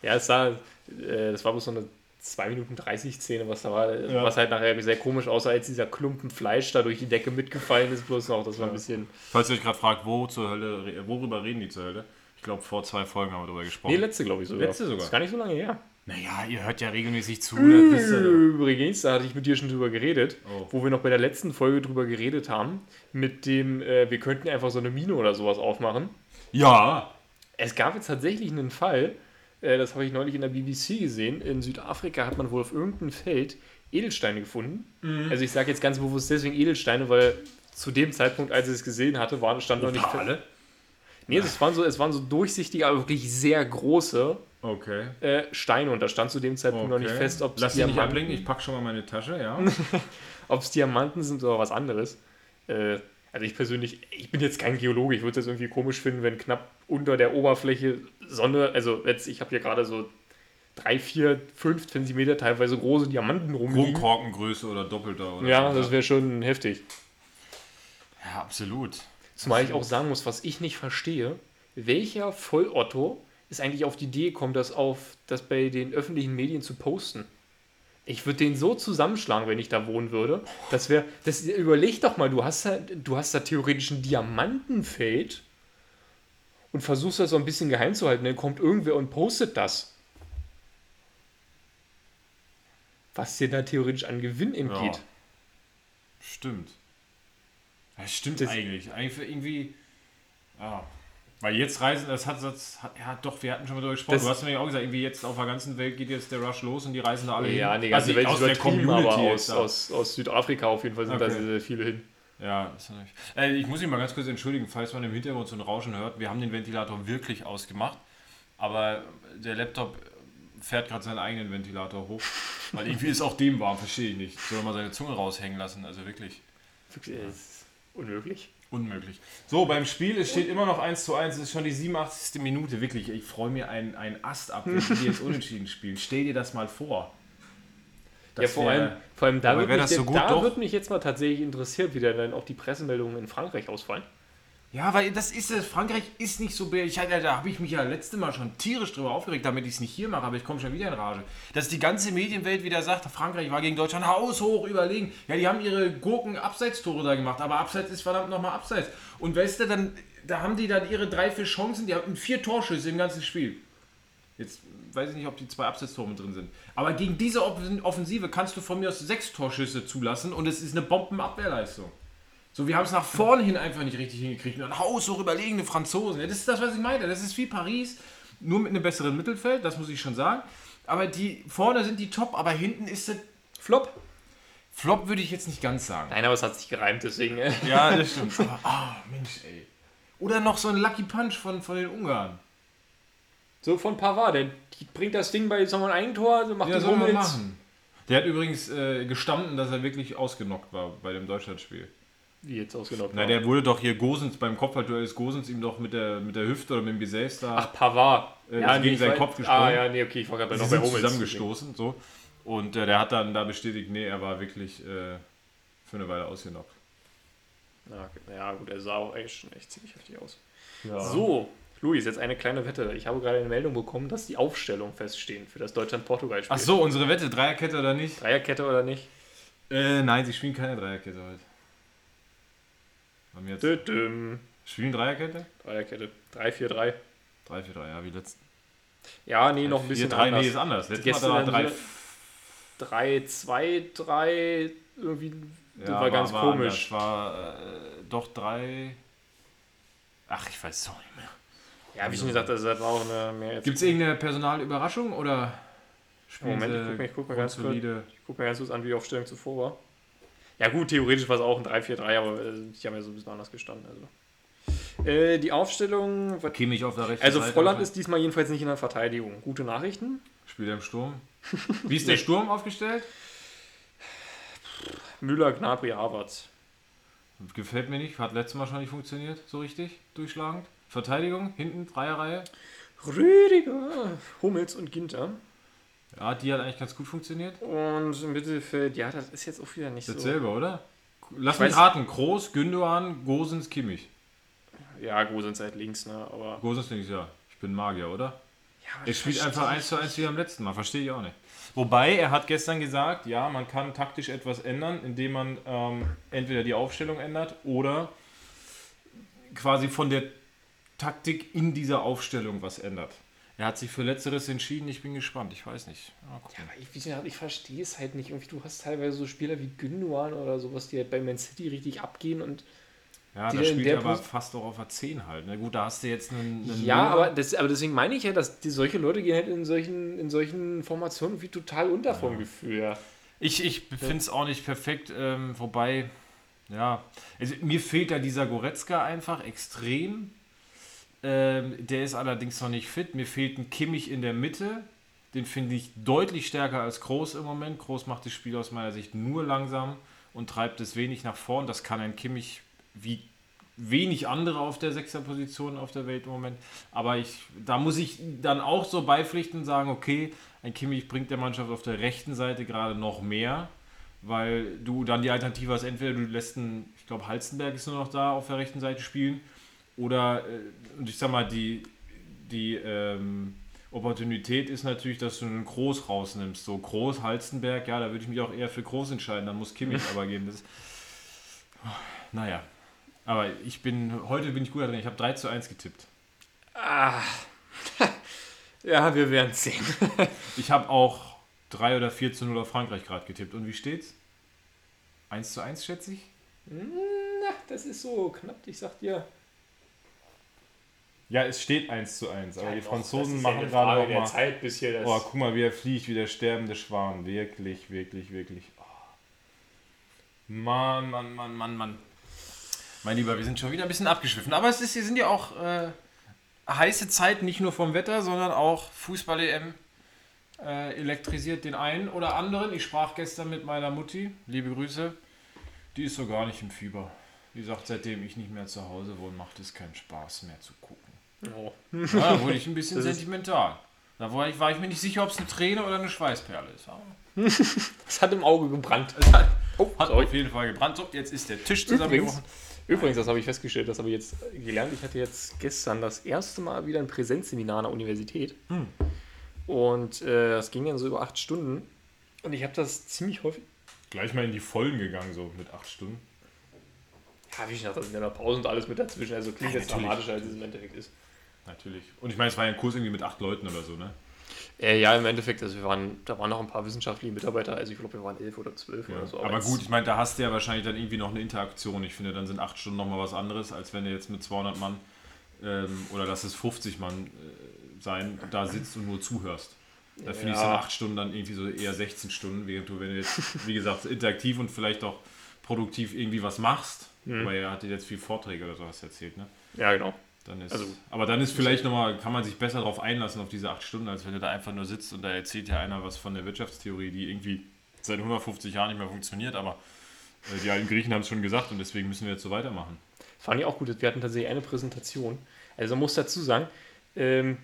Ja, es sah, äh, das war bloß so eine 2 Minuten 30 Szene, was da war, Ja. was halt nachher sehr komisch aussah, als dieser Klumpen Fleisch da durch die Decke mitgefallen ist, bloß noch, das war ein Ja. bisschen... Falls ihr euch gerade fragt, wo zur Hölle, worüber reden die zur Hölle? Ich glaube, vor zwei Folgen haben wir darüber gesprochen. Nee, letzte glaube ich sogar. Letzte sogar. Das ist gar nicht so lange her. Naja, ihr hört ja regelmäßig zu. Übrigens, da hatte ich mit dir schon drüber geredet, Oh. wo wir noch bei der letzten Folge drüber geredet haben, mit dem, äh, wir könnten einfach so eine Mine oder sowas aufmachen. Ja, Es gab jetzt tatsächlich einen Fall, äh, das habe ich neulich in der BBC gesehen. In Südafrika hat man wohl auf irgendeinem Feld Edelsteine gefunden. Also ich sage jetzt ganz bewusst deswegen Edelsteine, weil zu dem Zeitpunkt, als ich es gesehen hatte, waren, stand noch nicht. Opale? Nee, es waren, so, es waren so durchsichtige, aber wirklich sehr große Okay. äh, Steine und da stand zu dem Zeitpunkt noch nicht okay. fest, ob es Lass dich nicht Diamanten, ablenken, ich pack schon mal meine Tasche, ja. (laughs) ob's Diamanten sind oder was anderes. Äh, Also ich persönlich, ich bin jetzt kein Geologe, ich würde es irgendwie komisch finden, wenn knapp unter der Oberfläche Sonne, also jetzt, ich habe hier gerade so drei, vier, fünf Zentimeter teilweise große Diamanten rumliegen. Kronkorkengröße oder doppelter. Oder Ja, so. das wäre schon heftig. ja, absolut. Zumal ich auch sagen muss, was ich nicht verstehe, welcher Vollotto ist eigentlich auf die Idee gekommen, das auf das bei den öffentlichen Medien zu posten? Ich würde den so zusammenschlagen, wenn ich da wohnen würde. Das wäre, das überleg doch mal, du hast da, du hast da theoretisch ein Diamantenfeld und versuchst das so ein bisschen geheim zu halten. Dann kommt irgendwer und postet das. Was dir da theoretisch an Gewinn entgeht. Ja. Stimmt. Ja, stimmt Das- eigentlich. Eigentlich irgendwie. Ja. Weil jetzt reisen, das hat, das hat, ja doch, wir hatten schon mal darüber gesprochen. Das- du hast mir ja auch gesagt, irgendwie jetzt auf der ganzen Welt geht jetzt der Rush los und die reisen da alle hin. Ja, die ganze Also Welt aus der übertrieben, aber Community aus, da. aus, aus Südafrika auf jeden Fall sind da Okay. sehr, sehr viele hin. Ja, das ist natürlich. Äh, ich muss mich mal ganz kurz entschuldigen, falls man im Hintergrund so ein Rauschen hört. Wir haben den Ventilator wirklich ausgemacht, aber der Laptop fährt gerade seinen eigenen Ventilator hoch. Weil irgendwie ist auch dem warm, verstehe ich nicht. Soll mal seine Zunge raushängen lassen, also wirklich. Wirklich, es ist unmöglich. Unmöglich. So, beim Spiel, es steht immer noch 1 zu 1, es ist schon die 87. Minute, wirklich. Ich freue mir einen, einen Ast ab, wenn die jetzt unentschieden spielen. Stell dir das mal vor. Ja, vor wär- allem, vor allem da, wird mich, das so gut, da doch? wird mich jetzt mal tatsächlich interessiert, wie dann auch die Pressemeldungen in Frankreich ausfallen. Ja, weil das ist es. Frankreich ist nicht so. Ich, hatte- da habe ich mich ja letzte Mal schon tierisch drüber aufgeregt, damit ich es nicht hier mache, aber ich komme schon wieder in Rage. Dass die ganze Medienwelt wieder sagt, Frankreich war gegen Deutschland haushoch überlegen. Ja, die haben ihre Gurken Abseitstore da gemacht, aber Abseits ist verdammt nochmal Abseits. Und weißt du, dann, da haben die dann ihre drei, vier Chancen, die hatten vier Torschüsse im ganzen Spiel. Jetzt weiß ich nicht, ob die zwei Abseitstore mit drin sind. Aber gegen diese Offen- Offensive kannst du von mir aus sechs Torschüsse zulassen und es ist eine Bombenabwehrleistung. So, wir haben es nach vorne hin einfach nicht richtig hingekriegt. Und dann haushoch überlegene Franzosen. Ja, das ist das, was ich meine. Das ist wie Paris, nur mit einem besseren Mittelfeld, das muss ich schon sagen. Aber die vorne sind die top, aber hinten ist es. Flop? Flop würde ich jetzt nicht ganz sagen. Nein, aber es hat sich gereimt, deswegen. äh, Ja, das stimmt. Ah, Mensch, ey. Oder noch so ein Lucky Punch von, von den Ungarn. So von Pavard, der bringt das Ding bei mal, ein Eigentor, so macht Ja, soll man machen. Der hat übrigens äh, gestanden, dass er wirklich ausgenockt war bei dem Deutschlandspiel. Wie jetzt ausgenommen. Na, der wurde doch hier Gosens, beim Kopfballduell ist Gosens ihm doch mit der, mit der Hüfte oder mit dem Gesäß da Ach, Pavard. Äh, ist gegen ich seinen Kopf gesprungen. Ah, ja, nee, okay, ich war gerade noch bei Hummels. zusammengestoßen. So. Und äh, der hat dann da bestätigt, nee, er war wirklich äh, für eine Weile ausgenockt. Ja, okay. ja, gut, er sah auch echt, schon echt ziemlich heftig aus. Ja. So, Luis, jetzt eine kleine Wette. Ich habe gerade eine Meldung bekommen, dass die Aufstellung feststehen für das Deutschland-Portugal-Spiel. Ach so, unsere Wette, Dreierkette oder nicht? Dreierkette oder nicht? Äh, nein, sie spielen keine Dreierkette heute. Haben jetzt Düdüm. spielen Dreierkette? Dreierkette. 3-4-3. 3, 4, 3, ja, wie letzten. Ja, nee, noch ein bisschen 3, anders. nee, ist anders. Letztes Mal war dann 3, 3-2-3. Irgendwie. Das ja, war ganz war komisch. anders. war äh, doch 3. Ach, ich weiß es auch nicht mehr. Ja, wie schon gesagt, also das war auch eine mehr. Gibt es irgendeine Personalüberraschung oder Moment, ich sie guck mir- guck mal ganz kurz. grundsolide? Ich gucke mir ganz kurz an, wie die Aufstellung zuvor war. Ja, gut, theoretisch war es auch ein 3-4-3, aber äh, die haben ja so ein bisschen anders gestanden. Also. Äh, die Aufstellung. Kimmich auf der rechten Also, Seite. Volland ist diesmal jedenfalls nicht in der Verteidigung. Gute Nachrichten. Spielt er im Sturm? (laughs) Wie ist der Nee. Sturm aufgestellt? Müller, Gnabry, Havertz. Gefällt mir nicht. Hat letztes Mal schon nicht funktioniert, so richtig, durchschlagend. Verteidigung, hinten, Dreierreihe. Rüdiger, Hummels und Ginter. Ja, die hat eigentlich ganz gut funktioniert. Und im Mittelfeld, ja, das ist jetzt auch wieder nicht so. Dasselbe, oder? Lass Ich mich weiß- raten. Groß, Gündogan, Gosens, Kimmich. Ja, sind halt links, ne? Aber. Gosens links, ja. Ich bin Magier, oder? Ja, aber Er spielt einfach ich 1 zu 1 wie am letzten Mal. Verstehe ich auch nicht. Wobei, er hat gestern gesagt, ja, man kann taktisch etwas ändern, indem man ähm, entweder die Aufstellung ändert oder quasi von der Taktik in dieser Aufstellung was ändert. Er hat sich für Letzteres entschieden. Ich bin gespannt. Ich weiß nicht. Ja, aber ich, ich verstehe es halt nicht. Irgendwie, du hast teilweise so Spieler wie Gündogan oder sowas, die halt bei Man City richtig abgehen und. Ja, da spielt er aber Pos- fast auch auf der 10 halt. Na gut, da hast du jetzt einen. einen Ja, Müller. aber, das, aber deswegen meine ich ja, dass die, solche Leute gehen halt in solchen, in solchen Formationen wie total unter vom Gefühl. Ja. Ich, ich finde es auch nicht perfekt, ähm, wobei, ja, also mir fehlt da dieser Goretzka einfach extrem. Ähm, der ist allerdings noch nicht fit. Mir fehlt ein Kimmich in der Mitte. Den finde ich deutlich stärker als Groß im Moment. Groß macht das Spiel aus meiner Sicht nur langsam und treibt es wenig nach vorn. Das kann ein Kimmich wie wenig andere auf der Sechserposition auf der Welt im Moment. Aber ich, da muss ich dann auch so beipflichten und sagen, okay, ein Kimmich bringt der Mannschaft auf der rechten Seite gerade noch mehr, weil du dann die Alternative hast, entweder du lässt einen, ich glaube, Halstenberg ist nur noch da auf der rechten Seite spielen, oder, äh, und ich sag mal, die, die ähm, Opportunität ist natürlich, dass du einen Groß rausnimmst. So Groß, Halstenberg, ja, da würde ich mich auch eher für Groß entscheiden, dann muss Kimmich (laughs) aber gehen. Das, naja, aber ich bin, heute bin ich gut drin. Ich habe 3 zu 1 getippt. Ah. (laughs) ja, wir werden sehen. (laughs) ich habe auch 3 oder 4 zu 0 auf Frankreich gerade getippt. Und wie steht's? 1 zu 1, schätze ich? Na, das ist so knapp, ich sag dir. Ja, es steht 1 zu 1, aber Ja, die Franzosen machen ja gerade noch mal. Zeit, bis hier das. Oh, guck mal, wie er fliegt, wie der sterbende Schwan. Wirklich, wirklich, wirklich. Oh. Mann, Mann, Mann, Mann, Mann. Mein Lieber, wir sind schon wieder ein bisschen abgeschwiffen. Aber es ist, hier sind ja auch äh, heiße Zeiten, nicht nur vom Wetter, sondern auch Fußball-EM äh, elektrisiert den einen oder anderen. Ich sprach gestern mit meiner Mutti, liebe Grüße. Die ist so gar nicht im Fieber. Die sagt, seitdem ich nicht mehr zu Hause wohne, macht es keinen Spaß mehr zu gucken. Oh. Ja, da wurde ich ein bisschen Das sentimental. Da war ich, war ich mir nicht sicher, ob es eine Träne oder eine Schweißperle ist. (laughs) Es hat im Auge gebrannt. es hat, Oh, hat auf jeden Fall gebrannt. So, jetzt ist der Tisch zusammengebrochen. übrigens, das habe ich festgestellt, das habe ich jetzt gelernt. Ich hatte jetzt gestern das erste Mal wieder ein Präsenzseminar an der Universität. Hm. Und äh, das ging dann so über acht Stunden. Und ich habe das ziemlich häufig. Gleich mal in die Vollen gegangen, so mit acht Stunden. Ja, wie ich dachte, da sind ja noch Pausen und alles mit dazwischen. Also klingt Ja, jetzt dramatischer, als es im Endeffekt ist. Natürlich. Und ich meine, es war ja ein Kurs irgendwie mit acht Leuten oder so, ne? Äh, ja, im Endeffekt, also wir waren, da waren noch ein paar wissenschaftliche Mitarbeiter, also ich glaube, wir waren elf oder zwölf oder so. aber jetzt- gut, ich meine, da hast du ja wahrscheinlich dann irgendwie noch eine Interaktion. Ich finde, dann sind acht Stunden nochmal was anderes, als wenn du jetzt mit 200 Mann ähm, oder lass es 50 Mann äh, sein, da sitzt und nur zuhörst. Da finde ich Ja. so acht Stunden dann irgendwie so eher 16 Stunden, während du, wenn du jetzt, wie gesagt, interaktiv und vielleicht auch produktiv irgendwie was machst, Mhm. aber er hatte jetzt viel Vorträge oder sowas erzählt, ne? Ja, genau. Dann ist, Also- aber dann ist vielleicht nochmal, kann man sich besser darauf einlassen, auf diese acht Stunden, als wenn du da einfach nur sitzt und da erzählt ja einer was von der Wirtschaftstheorie, die irgendwie seit 150 Jahren nicht mehr funktioniert, aber äh, die alten Griechen haben es schon gesagt und deswegen müssen wir jetzt so weitermachen. Fand ich auch gut. Wir hatten tatsächlich eine Präsentation. Also man muss dazu sagen, ähm,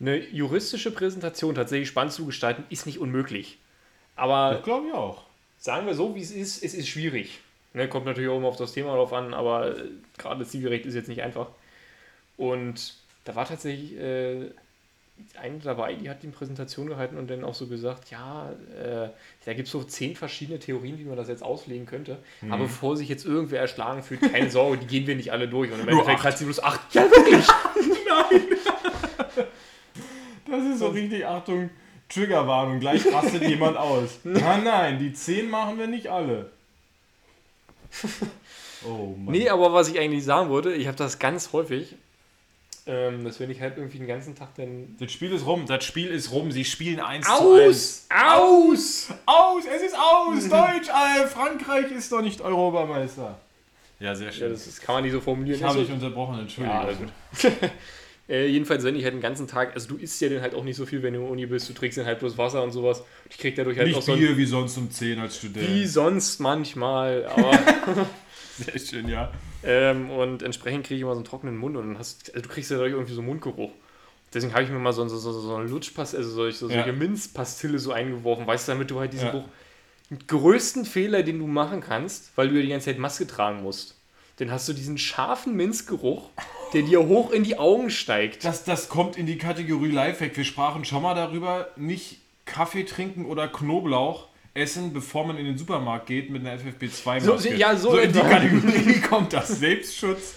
eine juristische Präsentation tatsächlich spannend zu gestalten, ist nicht unmöglich. Aber glaube ich auch. sagen wir so, wie es ist, es ist schwierig. Ne, kommt natürlich auch immer auf das Thema drauf an, aber äh, gerade das Zivilrecht ist jetzt nicht einfach. Und da war tatsächlich äh, eine dabei, die hat die Präsentation gehalten und dann auch so gesagt, ja, äh, da gibt es so zehn verschiedene Theorien, wie man das jetzt auslegen könnte. Aber bevor sich jetzt irgendwer erschlagen fühlt, keine (laughs) Sorge, die gehen wir nicht alle durch. Und im Endeffekt hat sie bloß acht. Ja, wirklich. (laughs) Das ist so richtig, Achtung, Triggerwarnung, gleich rastet (laughs) jemand aus. Nein, nein, die 10 machen wir nicht alle. Oh Mann. Nee, aber was ich eigentlich sagen wollte, ich habe das ganz häufig, ähm, dass wenn ich halt irgendwie den ganzen Tag dann Das Spiel ist rum, das Spiel ist rum, sie spielen 1 zu 1. Aus! Aus, es ist aus, (laughs) Deutsch, äh, Frankreich ist doch nicht Europameister. Ja, sehr Ja, schön. das, das kann man nicht so formulieren. ich habe Also- dich unterbrochen, Entschuldigung. Ja, gut. (laughs) äh, jedenfalls, wenn ich halt den ganzen Tag, also du isst ja dann halt auch nicht so viel, wenn du in der Uni bist, du trinkst dann halt bloß Wasser und sowas. Ich krieg dadurch halt auch nicht so ein, Bier wie sonst um 10 als Student. wie sonst manchmal, aber (laughs) Sehr schön, ja. ähm, und entsprechend kriege ich immer so einen trockenen Mund und dann hast also du kriegst ja dadurch irgendwie so einen Mundgeruch. Deswegen habe ich mir mal so, so, so, so eine Lutschpaste, also solche, so, Ja. solche Minzpastille so eingeworfen, weißt du, damit du halt diesen Ja. Geruch. Den größten Fehler, den du machen kannst, weil du ja die ganze Zeit Maske tragen musst. Dann hast du diesen scharfen Minzgeruch, der dir hoch in die Augen steigt. Das, das kommt in die Kategorie Lifehack. Wir sprachen schon mal darüber, nicht Kaffee trinken oder Knoblauch essen, bevor man in den Supermarkt geht mit einer FFP2-Maske. So- ja, so in die. Kategorie (laughs) kommt das. Selbstschutz,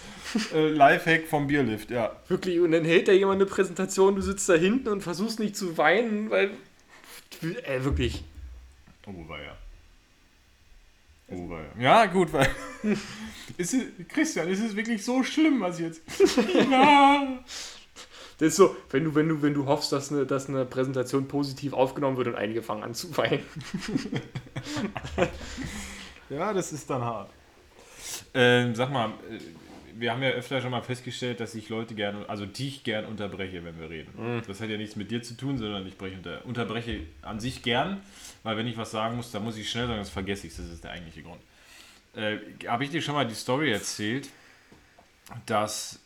äh, Lifehack vom Bierlift, ja. Wirklich, und dann hält da jemand eine Präsentation, du sitzt da hinten und versuchst nicht zu weinen, weil. Äh, wirklich. Oh, war ja. Oh, war ja. Ja, gut, weil. (laughs) ist es, Christian, ist es wirklich so schlimm, was jetzt. (laughs) ja. Das ist so, wenn du, wenn du, wenn du hoffst, dass eine, dass eine Präsentation positiv aufgenommen wird und einige fangen an zu weinen. (laughs) Ja, das ist dann hart. Ähm, sag mal, äh, wir haben ja öfter schon mal festgestellt, dass ich Leute gerne, also dich gern unterbreche, wenn wir reden. Das hat ja nichts mit dir zu tun, sondern ich unter, unterbreche an sich gern, weil wenn ich was sagen muss, dann muss ich schnell sagen, das vergesse ich, das ist der eigentliche Grund. Äh, Habe ich dir schon mal die Story erzählt, dass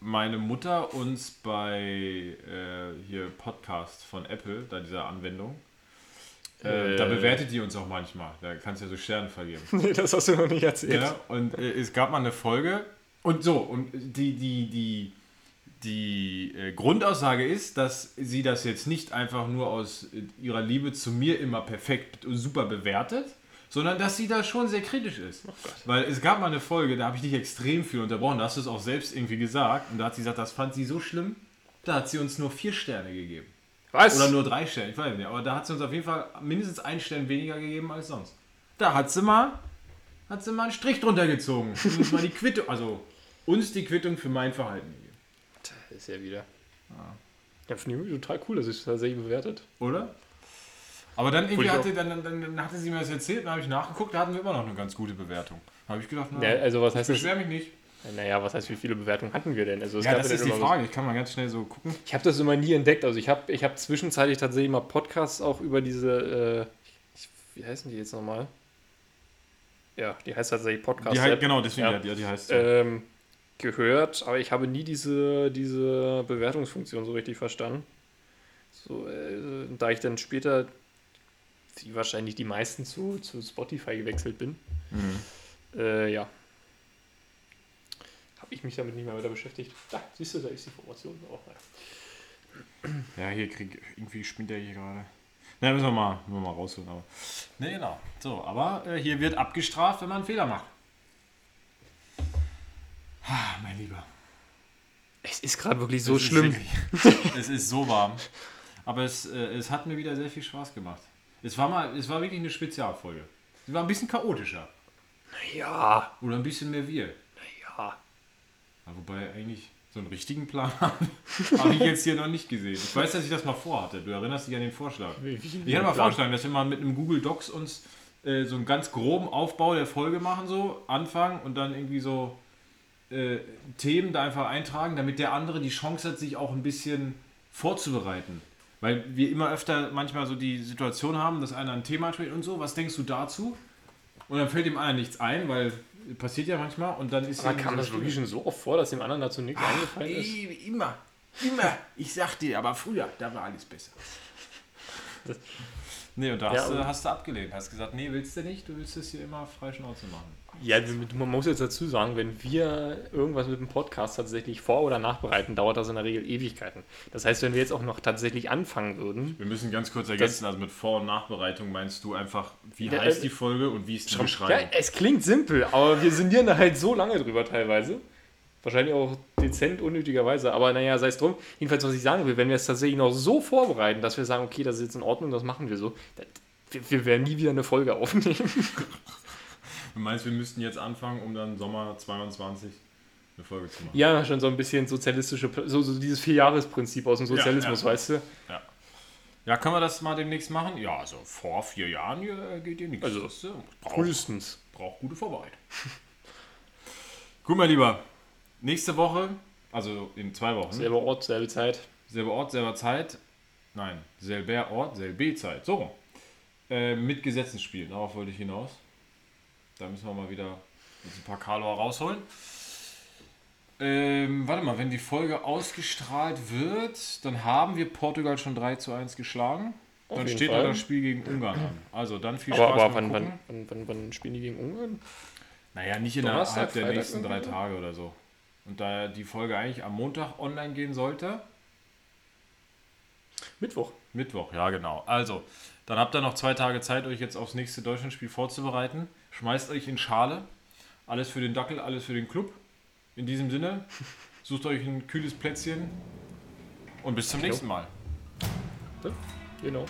meine Mutter uns bei äh, hier Podcast von Apple, da dieser Anwendung, äh, da bewertet die uns auch manchmal. Da kannst du ja so Sterne vergeben. (laughs) Nee, das hast du noch nicht erzählt. Ja, und äh, es gab mal eine Folge und so, und die, die, die, die äh, Grundaussage ist, dass sie das jetzt nicht einfach nur aus äh, ihrer Liebe zu mir immer perfekt und super bewertet, sondern dass sie da schon sehr kritisch ist. Weil es gab mal eine Folge, da habe ich dich extrem viel unterbrochen, da hast du es auch selbst irgendwie gesagt, und da hat sie gesagt, das fand sie so schlimm, da hat sie uns nur vier Sterne gegeben. Was? Oder nur drei Sterne, ich weiß nicht. Aber da hat sie uns auf jeden Fall mindestens einen Stern weniger gegeben als sonst. Da hat sie mal, hat sie mal einen Strich drunter gezogen. (laughs) Und uns mal die Quittung, also uns die Quittung für mein Verhalten gegeben. Das ist ja wieder. Ja, finde ich total cool, dass es tatsächlich bewertet. Oder? Aber dann irgendwie hatte, dann, dann, dann hatte sie mir das erzählt, dann habe ich nachgeguckt, da hatten wir immer noch eine ganz gute Bewertung. Da habe ich gedacht, na, Ja, also was heißt ich das? beschwer mich nicht. Naja, was heißt, wie viele Bewertungen hatten wir denn? Also Ja, das ist die Frage. Ich kann mal ganz schnell so gucken. Ich habe das immer nie entdeckt. Also ich habe ich hab zwischenzeitlich tatsächlich mal Podcasts auch über diese, äh, wie heißen die jetzt nochmal? Ja, die heißt tatsächlich Podcast. Die, halt- genau, deswegen, Ja. ja. die, die heißt ähm, gehört, aber ich habe nie diese, diese Bewertungsfunktion so richtig verstanden. So, äh, da ich dann später, wie wahrscheinlich die meisten zu, zu Spotify gewechselt bin, Mhm. äh, ja, habe ich mich damit nicht mehr weiter beschäftigt. Da, siehst du, da ist die Information auch. (clears throat) Ja, hier krieg irgendwie spinnt der hier gerade. Na, müssen wir mal, müssen wir mal rausholen. Aber. Ne, genau. So, aber äh, hier wird abgestraft, wenn man einen Fehler macht. Ah, mein Lieber. Es ist gerade wirklich so Es schlimm. wirklich- (laughs) es ist so warm. Aber es, äh, es hat mir wieder sehr viel Spaß gemacht. Es war mal, es war wirklich eine Spezialfolge. Sie war ein bisschen chaotischer. Ja, Oder ein bisschen mehr wir. ja. Ja, wobei eigentlich so einen richtigen Plan (laughs) habe ich jetzt hier noch nicht gesehen. Ich weiß, dass ich das mal vorhatte. Du erinnerst dich an den Vorschlag. Ich hätte mal vorgeschlagen, dass wir mal mit einem Google Docs uns äh, so einen ganz groben Aufbau der Folge machen, so anfangen und dann irgendwie so äh, Themen da einfach eintragen, damit der andere die Chance hat, sich auch ein bisschen vorzubereiten. Weil wir immer öfter manchmal so die Situation haben, dass einer ein Thema stellt und so, was denkst du dazu? Und dann fällt dem anderen nichts ein, weil passiert ja manchmal und dann ist Aber kam so das wirklich schon so oft vor, dass dem anderen dazu nichts eingefallen ist? Immer, immer. Ich sag dir, aber früher, da war alles besser. Nee, und da Ja, hast, und- du, hast du abgelehnt. Hast gesagt, nee, willst du nicht, du willst es hier immer frei Schnauze machen. Ja, man muss jetzt dazu sagen, wenn wir irgendwas mit dem Podcast tatsächlich vor- oder nachbereiten, dauert das in der Regel Ewigkeiten. Das heißt, wenn wir jetzt auch noch tatsächlich anfangen würden, Wir müssen ganz kurz ergänzen, also mit Vor- und Nachbereitung meinst du einfach, wie Ja, heißt äh, die Folge und wie ist die ja, Beschreibung? es klingt simpel, aber wir sinnieren da halt so lange drüber teilweise. Wahrscheinlich auch dezent unnötigerweise, aber naja, sei es drum. Jedenfalls, was ich sagen will, wenn wir es tatsächlich noch so vorbereiten, dass wir sagen, okay, das ist jetzt in Ordnung, das machen wir so, dann, wir, wir werden nie wieder eine Folge aufnehmen. (laughs) Du meinst, wir müssten jetzt anfangen, um dann Sommer 22 eine Folge zu machen? Ja, schon so ein bisschen sozialistische, so, so dieses Vierjahresprinzip aus dem Sozialismus, ja. weißt du? Ja, können wir das mal demnächst machen? Ja, also vor vier Jahren hier geht hier nichts. Also, Frühestens. braucht gute Vorbereitung. (laughs) Gut, mein Lieber. Nächste Woche, also in zwei Wochen, Selber Ort, selbe Zeit. selber Ort, selber Zeit. Nein, selber Ort, selbe Zeit. So. Äh, mit Gesetzesspielen, darauf wollte ich hinaus. Da müssen wir mal wieder ein paar Kalor rausholen. Ähm, warte mal, wenn die Folge ausgestrahlt wird, dann haben wir Portugal schon 3 zu 1 geschlagen. Auf Dann steht Fall. da das Spiel gegen Ungarn an. Also dann viel Aber, Spaß aber wann, wann, wann, wann, wann spielen die gegen Ungarn? Naja, nicht innerhalb der nächsten drei? Tage oder so. Und da die Folge eigentlich am Montag online gehen sollte, Mittwoch. Mittwoch, ja genau. Also, dann habt ihr noch zwei Tage Zeit, euch jetzt aufs nächste Deutschlandspiel vorzubereiten. Schmeißt euch in Schale. Alles für den Dackel, alles für den Club. In diesem Sinne, (laughs) sucht euch ein kühles Plätzchen und bis zum nächsten Mal. Genau.